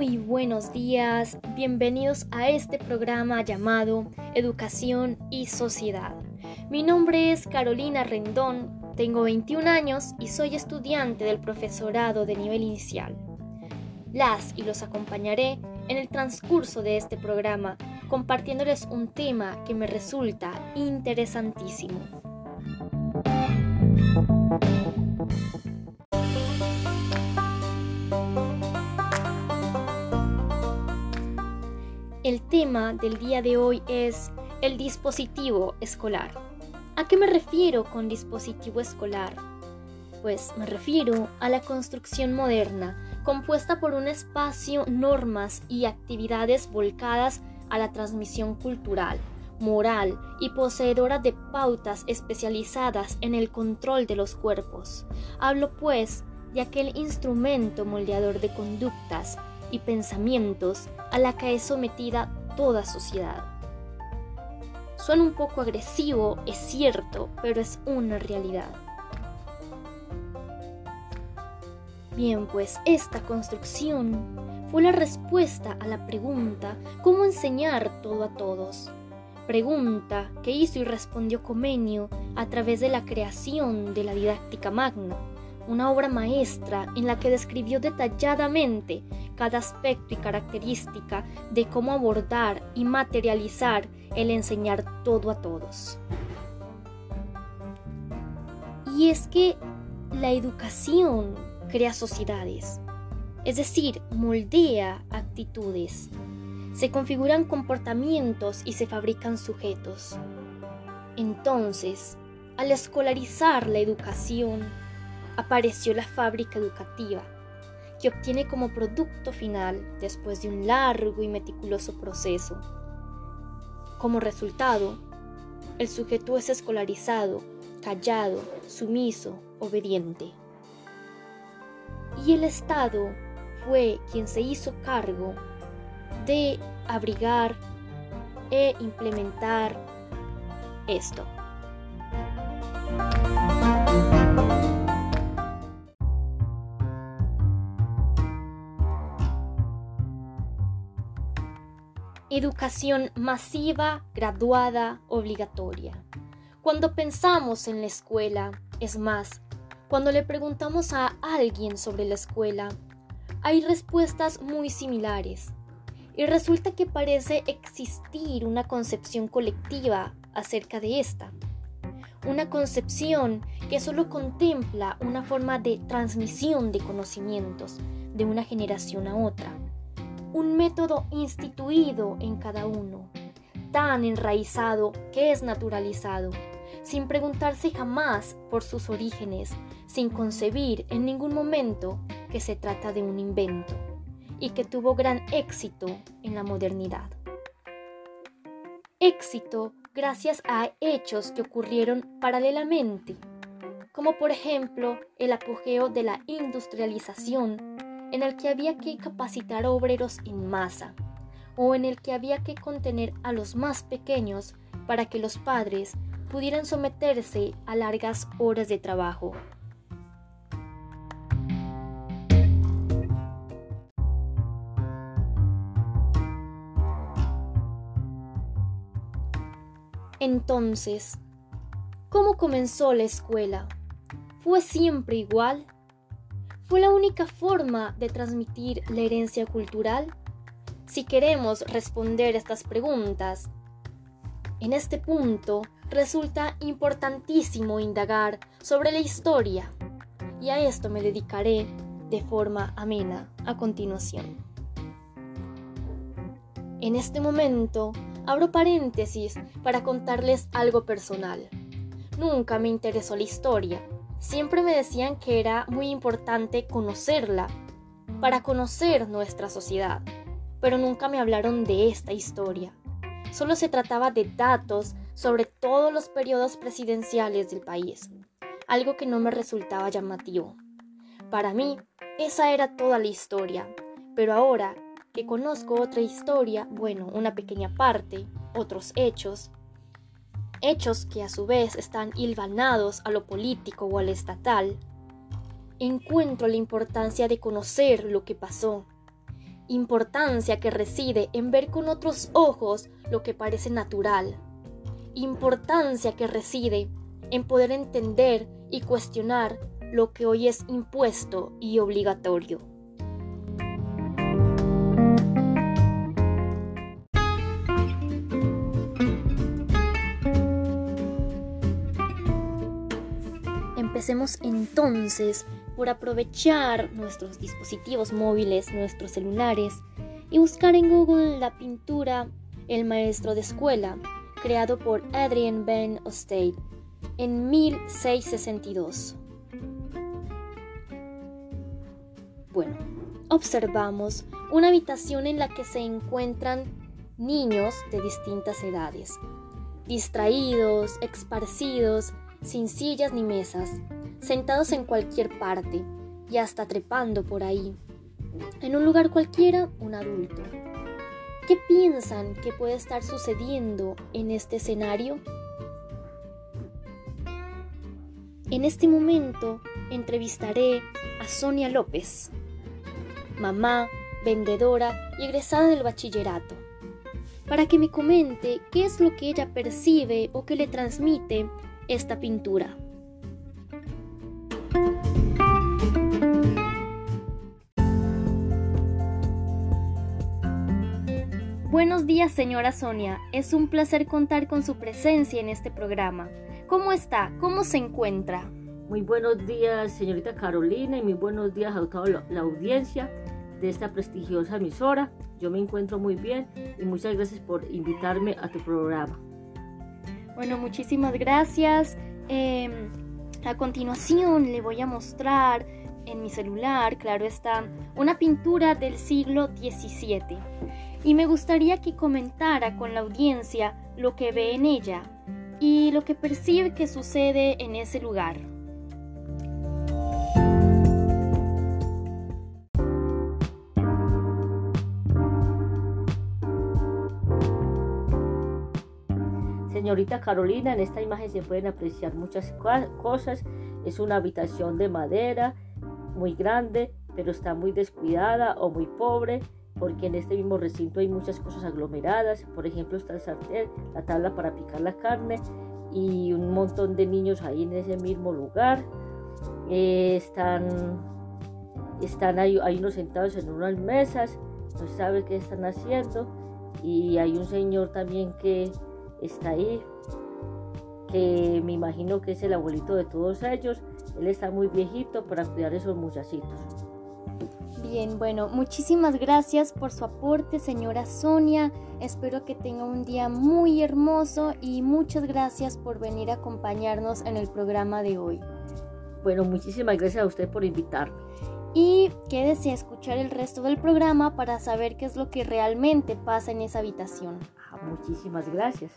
Muy buenos días, bienvenidos a este programa llamado Educación y Sociedad. Mi nombre es Carolina Rendón, tengo 21 años y soy estudiante del profesorado de nivel inicial. Las y los acompañaré en el transcurso de este programa compartiéndoles un tema que me resulta interesantísimo. El tema del día de hoy es el dispositivo escolar. ¿A qué me refiero con dispositivo escolar? Pues me refiero a la construcción moderna, compuesta por un espacio, normas y actividades volcadas a la transmisión cultural, moral y poseedora de pautas especializadas en el control de los cuerpos. Hablo pues de aquel instrumento moldeador de conductas y pensamientos a la que es sometida toda sociedad. Suena un poco agresivo, es cierto, pero es una realidad. Bien, pues esta construcción fue la respuesta a la pregunta ¿cómo enseñar todo a todos? Pregunta que hizo y respondió Comenio a través de la creación de la didáctica magna una obra maestra en la que describió detalladamente cada aspecto y característica de cómo abordar y materializar el enseñar todo a todos. Y es que la educación crea sociedades, es decir, moldea actitudes, se configuran comportamientos y se fabrican sujetos. Entonces, al escolarizar la educación, apareció la fábrica educativa, que obtiene como producto final, después de un largo y meticuloso proceso. Como resultado, el sujeto es escolarizado, callado, sumiso, obediente. Y el Estado fue quien se hizo cargo de abrigar e implementar esto. Educación masiva, graduada, obligatoria. Cuando pensamos en la escuela, es más, cuando le preguntamos a alguien sobre la escuela, hay respuestas muy similares. Y resulta que parece existir una concepción colectiva acerca de esta. Una concepción que solo contempla una forma de transmisión de conocimientos de una generación a otra un método instituido en cada uno, tan enraizado que es naturalizado, sin preguntarse jamás por sus orígenes, sin concebir en ningún momento que se trata de un invento, y que tuvo gran éxito en la modernidad. Éxito gracias a hechos que ocurrieron paralelamente, como por ejemplo el apogeo de la industrialización en el que había que capacitar obreros en masa, o en el que había que contener a los más pequeños para que los padres pudieran someterse a largas horas de trabajo. Entonces, ¿cómo comenzó la escuela? ¿Fue siempre igual? Fue la única forma de transmitir la herencia cultural? Si queremos responder estas preguntas, en este punto resulta importantísimo indagar sobre la historia, y a esto me dedicaré de forma amena a continuación. En este momento abro paréntesis para contarles algo personal. Nunca me interesó la historia, siempre me decían que era muy importante conocerla para conocer nuestra sociedad, pero nunca me hablaron de esta historia. Solo se trataba de datos sobre todos los periodos presidenciales del país, algo que no me resultaba llamativo. Para mí, esa era toda la historia, pero ahora que conozco otra historia, bueno, una pequeña parte, otros hechos, hechos que a su vez están hilvanados a lo político o al estatal, encuentro la importancia de conocer lo que pasó. Importancia que reside en ver con otros ojos lo que parece natural, importancia que reside en poder entender y cuestionar lo que hoy es impuesto y obligatorio. Empecemos entonces por aprovechar nuestros dispositivos móviles, nuestros celulares, y buscar en Google la pintura El maestro de escuela, creado por Adrian Ben Ostate en 1662. Bueno, observamos una habitación en la que se encuentran niños de distintas edades, distraídos, esparcidos, sin sillas ni mesas, sentados en cualquier parte y hasta trepando por ahí. En un lugar cualquiera, un adulto. ¿Qué piensan que puede estar sucediendo en este escenario? En este momento entrevistaré a Sonia López, mamá, vendedora y egresada del bachillerato, para que me comente qué es lo que ella percibe o que le transmite esta pintura. Buenos días, señora Sonia. Es un placer contar con su presencia en este programa. ¿Cómo está? ¿Cómo se encuentra? Muy buenos días, señorita Carolina, y muy buenos días a toda la audiencia de esta prestigiosa emisora. Yo me encuentro muy bien y muchas gracias por invitarme a tu programa. Bueno, muchísimas gracias. Em, a continuación le voy a mostrar en mi celular, claro está, una pintura del siglo XVII. Y me gustaría que comentara con la audiencia lo que ve en ella y lo que percibe que sucede en ese lugar. Señorita Carolina, en esta imagen se pueden apreciar muchas cosas. Es una habitación de madera muy grande, pero está muy descuidada o muy pobre, porque en este mismo recinto hay muchas cosas aglomeradas. Por ejemplo, está el sartén, la tabla para picar la carne y un montón de niños ahí en ese mismo lugar. Eh, están están ahí, hay unos sentados en unas mesas, no sabe qué están haciendo. Y hay un señor también que está ahí, que me imagino que es el abuelito de todos ellos. Él está muy viejito para cuidar esos muchachitos. Bien, bueno, muchísimas gracias por su aporte, señora Sonia. Espero que tenga un día muy hermoso y muchas gracias por venir a acompañarnos en el programa de hoy. Bueno, muchísimas gracias a usted por invitarme. Y quédese a escuchar el resto del programa para saber qué es lo que realmente pasa en esa habitación. Muchísimas gracias.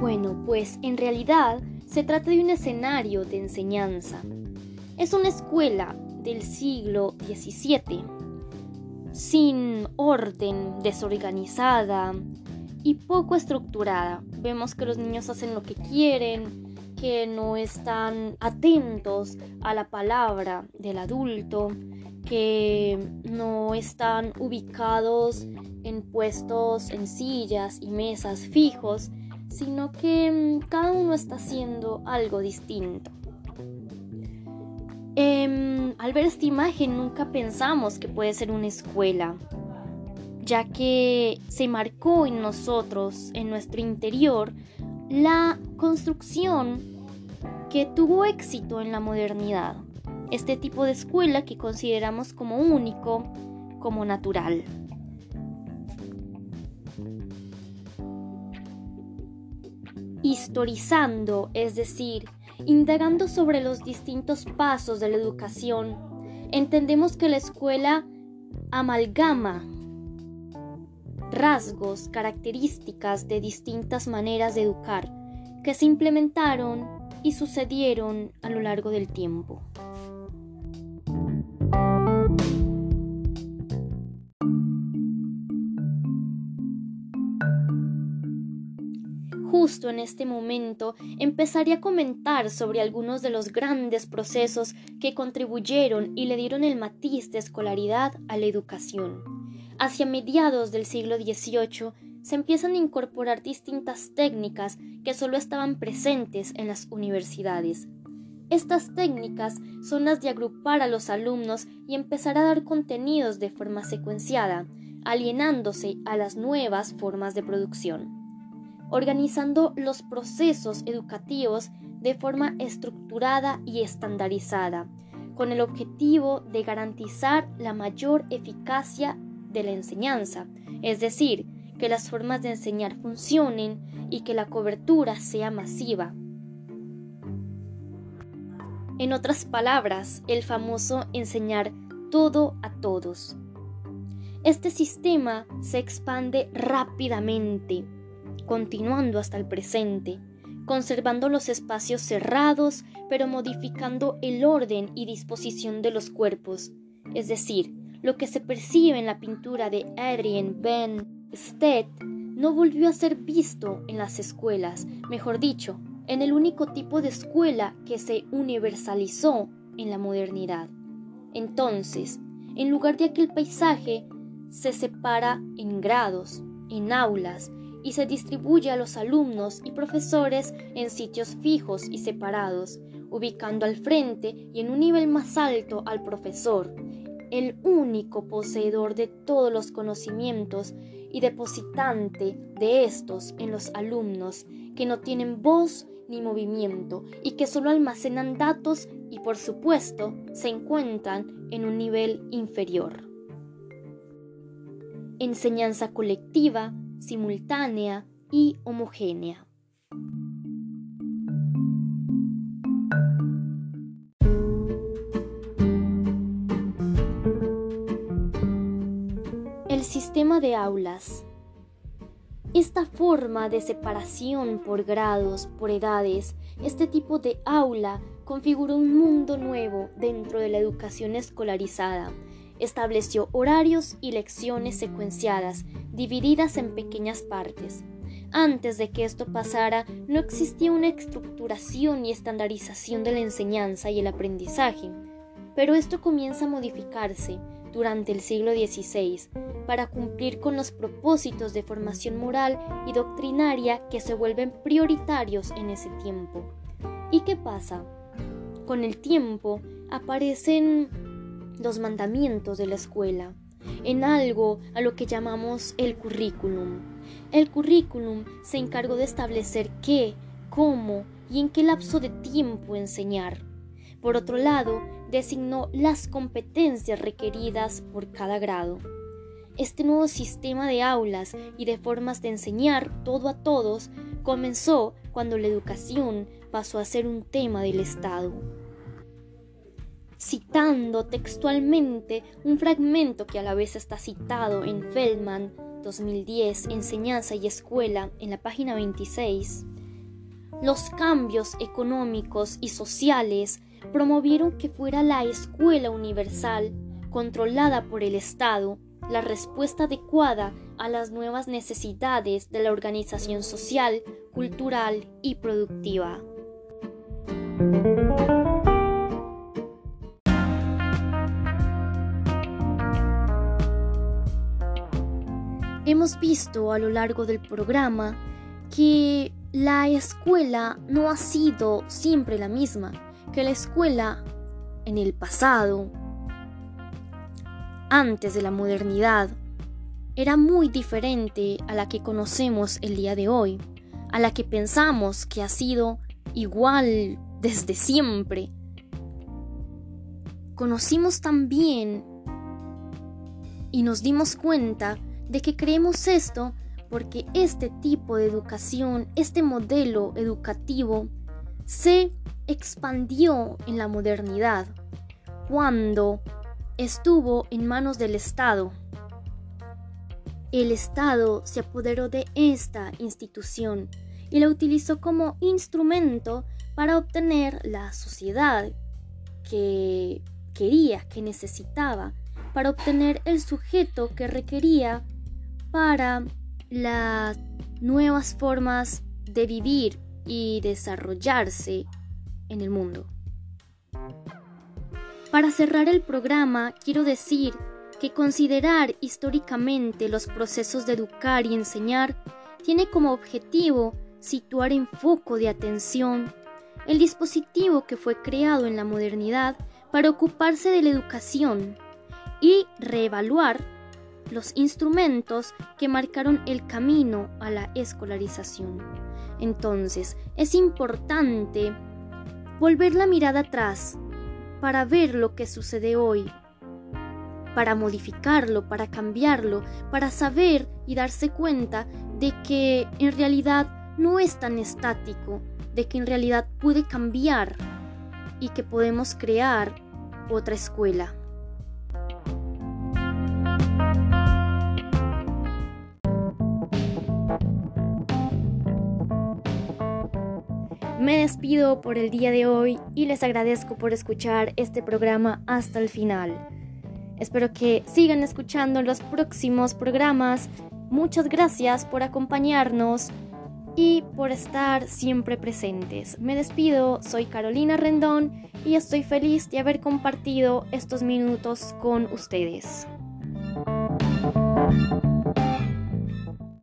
Bueno, pues en realidad se trata de un escenario de enseñanza. Es una escuela del siglo XVII, sin orden, desorganizada y poco estructurada. Vemos que los niños hacen lo que quieren, que no están atentos a la palabra del adulto, que no están ubicados en puestos, en sillas y mesas fijos, sino que mm, cada uno está haciendo algo distinto. Em, al ver esta imagen nunca pensamos que puede ser una escuela, ya que se marcó en nosotros, en nuestro interior, la construcción que tuvo éxito en la modernidad. Este tipo de escuela que consideramos como único, como natural. Historizando, es decir, indagando sobre los distintos pasos de la educación, entendemos que la escuela amalgama rasgos, características de distintas maneras de educar que se implementaron y sucedieron a lo largo del tiempo. justo en este momento empezaré a comentar sobre algunos de los grandes procesos que contribuyeron y le dieron el matiz de escolaridad a la educación. Hacia mediados del siglo XVIII se empiezan a incorporar distintas técnicas que solo estaban presentes en las universidades. Estas técnicas son las de agrupar a los alumnos y empezar a dar contenidos de forma secuenciada, alienándose a las nuevas formas de producción, organizando los procesos educativos de forma estructurada y estandarizada, con el objetivo de garantizar la mayor eficacia de la enseñanza, es decir, que las formas de enseñar funcionen y que la cobertura sea masiva. En otras palabras, el famoso enseñar todo a todos. Este sistema se expande rápidamente, continuando hasta el presente, conservando los espacios cerrados, pero modificando el orden y disposición de los cuerpos, es decir, lo que se percibe en la pintura de Adrien Ben Stedt no volvió a ser visto en las escuelas, mejor dicho, en el único tipo de escuela que se universalizó en la modernidad. Entonces, en lugar de aquel paisaje se separa en grados, en aulas, y se distribuye a los alumnos y profesores en sitios fijos y separados, ubicando al frente y en un nivel más alto al profesor, el único poseedor de todos los conocimientos y depositante de estos en los alumnos que no tienen voz ni movimiento y que solo almacenan datos y por supuesto se encuentran en un nivel inferior enseñanza colectiva, simultánea y homogénea. De aulas. Esta forma de separación por grados, por edades, este tipo de aula configuró un mundo nuevo dentro de la educación escolarizada Estableció horarios y lecciones secuenciadas, divididas en pequeñas partes. Antes de que esto pasara, no existía una estructuración y estandarización de la enseñanza y el aprendizaje, pero esto comienza a modificarse durante el siglo XVI para cumplir con los propósitos de formación moral y doctrinaria que se vuelven prioritarios en ese tiempo. ¿Y qué pasa? Con el tiempo aparecen los mandamientos de la escuela, en algo a lo que llamamos el currículum. El currículum se encargó de establecer qué, cómo y en qué lapso de tiempo enseñar. Por otro lado, designó las competencias requeridas por cada grado. Este nuevo sistema de aulas y de formas de enseñar todo a todos comenzó cuando la educación pasó a ser un tema del Estado citando textualmente un fragmento que a la vez está citado en Feldman 2010, Enseñanza y Escuela, en la página 26. Los cambios económicos y sociales promovieron que fuera la escuela universal, controlada por el Estado, la respuesta adecuada a las nuevas necesidades de la organización social, cultural y productiva. Hemos visto a lo largo del programa que la escuela no ha sido siempre la misma, que la escuela en el pasado, antes de la modernidad, era muy diferente a la que conocemos el día de hoy, a la que pensamos que ha sido igual desde siempre. Conocimos también y nos dimos cuenta de que creemos esto porque este tipo de educación, este modelo educativo, se expandió en la modernidad cuando estuvo en manos del Estado. El Estado se apoderó de esta institución y la utilizó como instrumento para obtener la sociedad que quería, que necesitaba, para obtener el sujeto que requería para las nuevas formas de vivir y desarrollarse en el mundo. Para cerrar el programa, quiero decir que considerar históricamente los procesos de educar y enseñar tiene como objetivo situar en foco de atención el dispositivo que fue creado en la modernidad para ocuparse de la educación y reevaluar los instrumentos que marcaron el camino a la escolarización. Entonces, es importante volver la mirada atrás para ver lo que sucede hoy, para modificarlo, para cambiarlo, para saber y darse cuenta de que en realidad no es tan estático, de que en realidad puede cambiar y que podemos crear otra escuela. Me despido por el día de hoy y les agradezco por escuchar este programa hasta el final. Espero que sigan escuchando los próximos programas. Muchas gracias por acompañarnos y por estar siempre presentes. Me despido, soy Carolina Rendón y estoy feliz de haber compartido estos minutos con ustedes.